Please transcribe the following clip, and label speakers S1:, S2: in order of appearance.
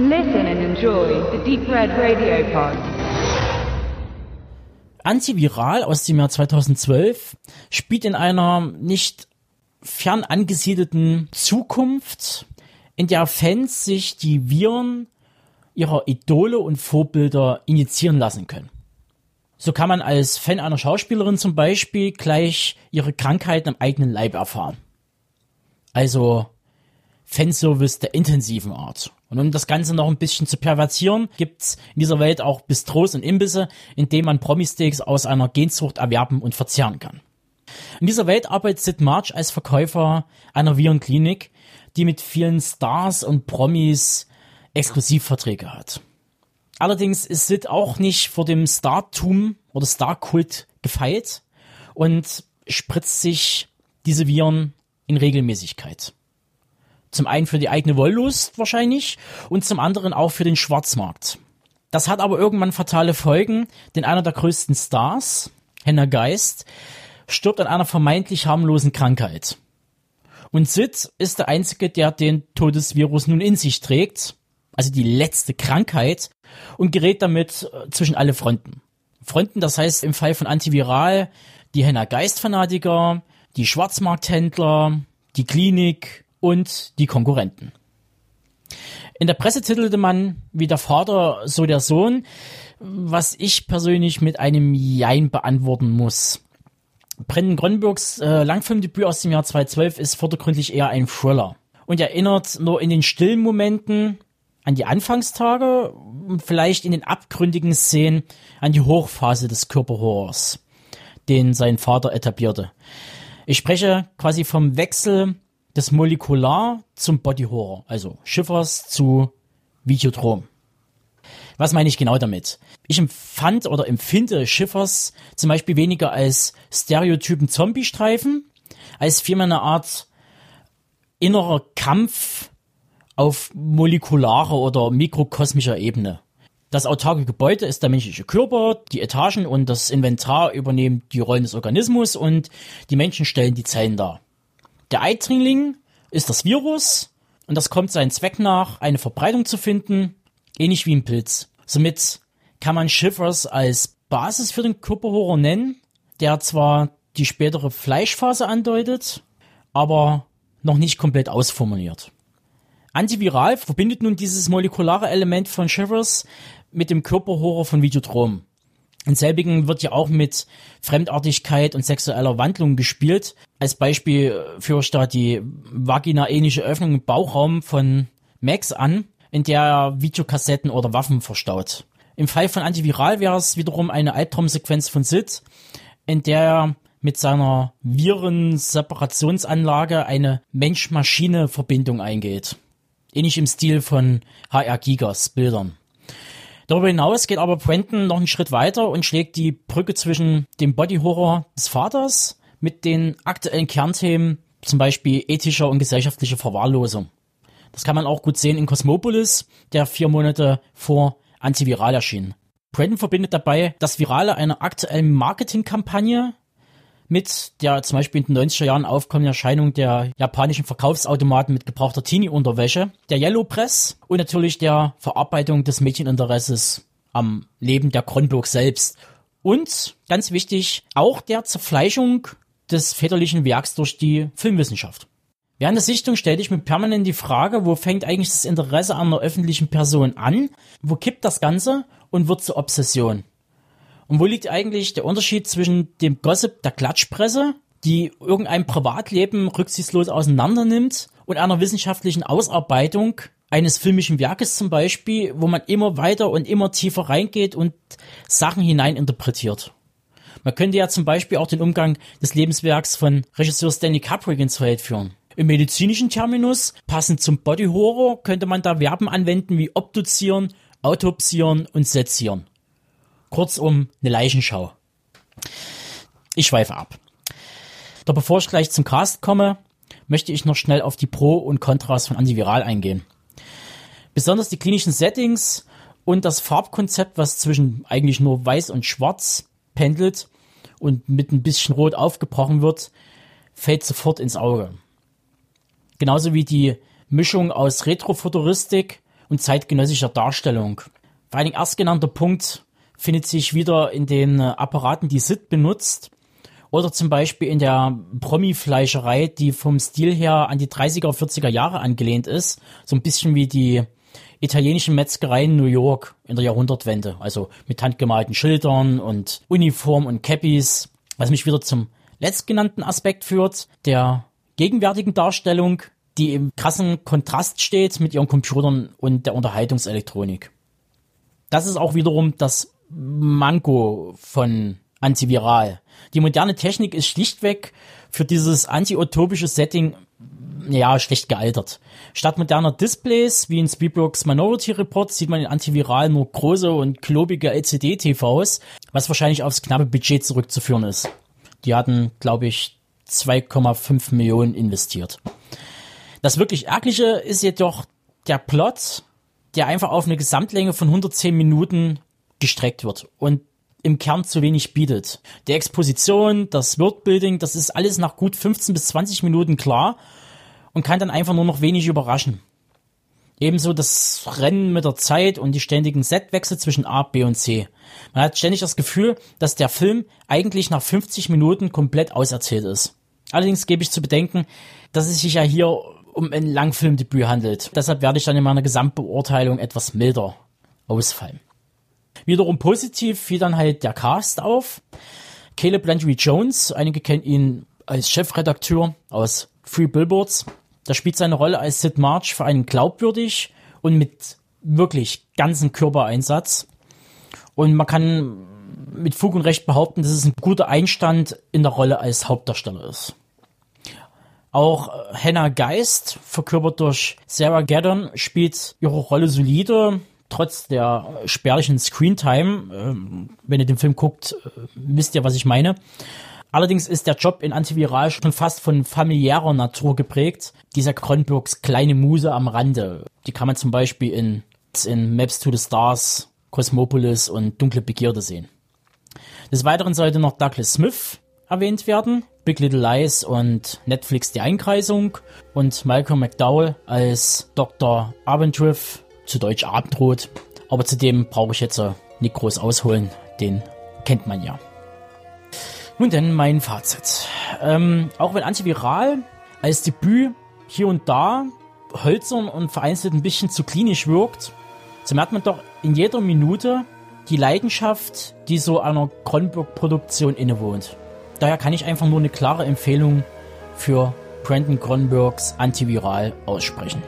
S1: Listen and enjoy the Deep Red Radio Pod.
S2: Antiviral aus dem Jahr 2012 spielt in einer nicht fern angesiedelten Zukunft, in der Fans sich die Viren ihrer Idole und Vorbilder injizieren lassen können. So kann man als Fan einer Schauspielerin zum Beispiel gleich ihre Krankheiten am eigenen Leib erfahren. Also Fanservice der intensiven Art. Und um das Ganze noch ein bisschen zu pervertieren, gibt's in dieser Welt auch Bistros und Imbisse, in denen man Promi-Steaks aus einer Genzucht erwerben und verzehren kann. In dieser Welt arbeitet Sid March als Verkäufer einer Virenklinik, die mit vielen Stars und Promis Exklusivverträge hat. Allerdings ist Sid auch nicht vor dem Startum oder Starkult gefeit und spritzt sich diese Viren in Regelmäßigkeit. Zum einen für die eigene Wollust wahrscheinlich und zum anderen auch für den Schwarzmarkt. Das hat aber irgendwann fatale Folgen, denn einer der größten Stars, Henner Geist, stirbt an einer vermeintlich harmlosen Krankheit. Und Sid ist der Einzige, der den Todesvirus nun in sich trägt, also die letzte Krankheit, und gerät damit äh, zwischen alle Fronten. Fronten, das heißt im Fall von Antiviral die Henner Geist-Fanatiker, die Schwarzmarkthändler, die Klinik und die Konkurrenten. In der Presse titelte man wie der Vater, so der Sohn, was ich persönlich mit einem Jein beantworten muss. Brendan Cronenbergs äh, Langfilmdebüt aus dem Jahr 2012 ist vordergründig eher ein Thriller und erinnert nur in den stillen Momenten an die Anfangstage und vielleicht in den abgründigen Szenen an die Hochphase des Körperhorrors, den sein Vater etablierte. Ich spreche quasi vom Wechsel des Molekular zum Body Horror, also Schiffers zu Videodrom. Was meine ich genau damit? Ich empfand oder empfinde Schiffers zum Beispiel weniger als Stereotypen Zombie-Streifen, als vielmehr eine Art innerer Kampf auf molekularer oder mikrokosmischer Ebene. Das autarke Gebäude ist der menschliche Körper, die Etagen und das Inventar übernehmen die Rollen des Organismus und die Menschen stellen die Zellen dar. Der Eindringling ist das Virus und das kommt seinen Zweck nach, eine Verbreitung zu finden, ähnlich wie ein Pilz. Somit kann man Shivers als Basis für den Körperhorror nennen, der zwar die spätere Fleischphase andeutet, aber noch nicht komplett ausformuliert. Antiviral verbindet nun dieses molekulare Element von Shivers mit dem Körperhorror von Videodrom. In selbigen wird ja auch mit Fremdartigkeit und sexueller Wandlung gespielt. Als Beispiel führe ich da die vagina-ähnliche Öffnung im Bauchraum von Max an, in der er Videokassetten oder Waffen verstaut. Im Fall von Antiviral wäre es wiederum eine Albtraumsequenz von Sid, in der er mit seiner Viren-Separationsanlage eine Mensch-Maschine-Verbindung eingeht. Ähnlich im Stil von HR Gigas Bildern. Darüber hinaus geht aber Brenton noch einen Schritt weiter und schlägt die Brücke zwischen dem Body Horror des Vaters mit den aktuellen Kernthemen, zum Beispiel ethischer und gesellschaftlicher Verwahrlosung. Das kann man auch gut sehen in Cosmopolis, der vier Monate vor Antiviral erschien. Brenton verbindet dabei das Virale einer aktuellen Marketingkampagne mit der zum Beispiel in den 90er Jahren aufkommenden Erscheinung der japanischen Verkaufsautomaten mit gebrauchter Teenie-Unterwäsche, der Yellow Press und natürlich der Verarbeitung des Mädcheninteresses am Leben der Kronburg selbst. Und, ganz wichtig, auch der Zerfleischung des väterlichen Werks durch die Filmwissenschaft. Während der Sichtung stellte ich mir permanent die Frage, wo fängt eigentlich das Interesse an einer öffentlichen Person an? Wo kippt das Ganze und wird zur Obsession? Und wo liegt eigentlich der Unterschied zwischen dem Gossip der Klatschpresse, die irgendein Privatleben rücksichtslos auseinander nimmt, und einer wissenschaftlichen Ausarbeitung eines filmischen Werkes zum Beispiel, wo man immer weiter und immer tiefer reingeht und Sachen hineininterpretiert. Man könnte ja zum Beispiel auch den Umgang des Lebenswerks von Regisseur Stanley Kubrick ins Feld führen. Im medizinischen Terminus, passend zum Body Horror, könnte man da Verben anwenden wie obduzieren, autopsieren und sezieren. Kurzum, eine Leichenschau. Ich schweife ab. Doch bevor ich gleich zum Cast komme, möchte ich noch schnell auf die Pro und Kontras von Antiviral eingehen. Besonders die klinischen Settings und das Farbkonzept, was zwischen eigentlich nur weiß und schwarz pendelt und mit ein bisschen rot aufgebrochen wird, fällt sofort ins Auge. Genauso wie die Mischung aus Retrofuturistik und zeitgenössischer Darstellung. Vor allen Dingen erstgenannter Punkt findet sich wieder in den Apparaten, die Sid benutzt. Oder zum Beispiel in der Promi-Fleischerei, die vom Stil her an die 30er, 40er Jahre angelehnt ist. So ein bisschen wie die italienischen Metzgereien New York in der Jahrhundertwende. Also mit handgemalten Schildern und Uniform und Cappies. Was mich wieder zum letztgenannten Aspekt führt, der gegenwärtigen Darstellung, die im krassen Kontrast steht mit ihren Computern und der Unterhaltungselektronik. Das ist auch wiederum das Manko von Antiviral. Die moderne Technik ist schlichtweg für dieses anti-utopische Setting ja, schlecht gealtert. Statt moderner Displays, wie in Spielbergs Minority Report, sieht man in Antiviral nur große und klobige LCD-TVs, was wahrscheinlich aufs knappe Budget zurückzuführen ist. Die hatten, glaube ich, 2,5 Millionen investiert. Das wirklich Ärgerliche ist jedoch der Plot, der einfach auf eine Gesamtlänge von 110 Minuten gestreckt wird und im Kern zu wenig bietet. Die Exposition, das Worldbuilding, das ist alles nach gut 15 bis 20 Minuten klar und kann dann einfach nur noch wenig überraschen. Ebenso das Rennen mit der Zeit und die ständigen Setwechsel zwischen A, B und C. Man hat ständig das Gefühl, dass der Film eigentlich nach 50 Minuten komplett auserzählt ist. Allerdings gebe ich zu bedenken, dass es sich ja hier um ein Langfilmdebüt handelt. Deshalb werde ich dann in meiner Gesamtbeurteilung etwas milder ausfallen. Wiederum positiv fiel dann halt der Cast auf. Caleb Landry Jones, einige kennen ihn als Chefredakteur aus Free Billboards. Da spielt seine Rolle als Sid March für einen glaubwürdig und mit wirklich ganzen Körpereinsatz. Und man kann mit Fug und Recht behaupten, dass es ein guter Einstand in der Rolle als Hauptdarsteller ist. Auch Hannah Geist, verkörpert durch Sarah Gaddon, spielt ihre Rolle solide, trotz der spärlichen Screentime. Ähm, wenn ihr den Film guckt, äh, wisst ihr, was ich meine. Allerdings ist der Job in Antiviral schon fast von familiärer Natur geprägt. Dieser Kronbergs kleine Muse am Rande. Die kann man zum Beispiel in, in Maps to the Stars, Cosmopolis und Dunkle Begierde sehen. Des Weiteren sollte noch Douglas Smith erwähnt werden. Big Little Lies und Netflix Die Einkreisung und Malcolm McDowell als Dr. Abendriff, zu Deutsch Abendrot. Aber zudem brauche ich jetzt nicht groß ausholen, den kennt man ja. Nun denn mein Fazit. Ähm, auch wenn Antiviral als Debüt hier und da hölzern und vereinzelt ein bisschen zu klinisch wirkt, so merkt man doch in jeder Minute die Leidenschaft, die so einer Kronberg-Produktion innewohnt. Daher kann ich einfach nur eine klare Empfehlung für Brandon Kronbergs Antiviral aussprechen.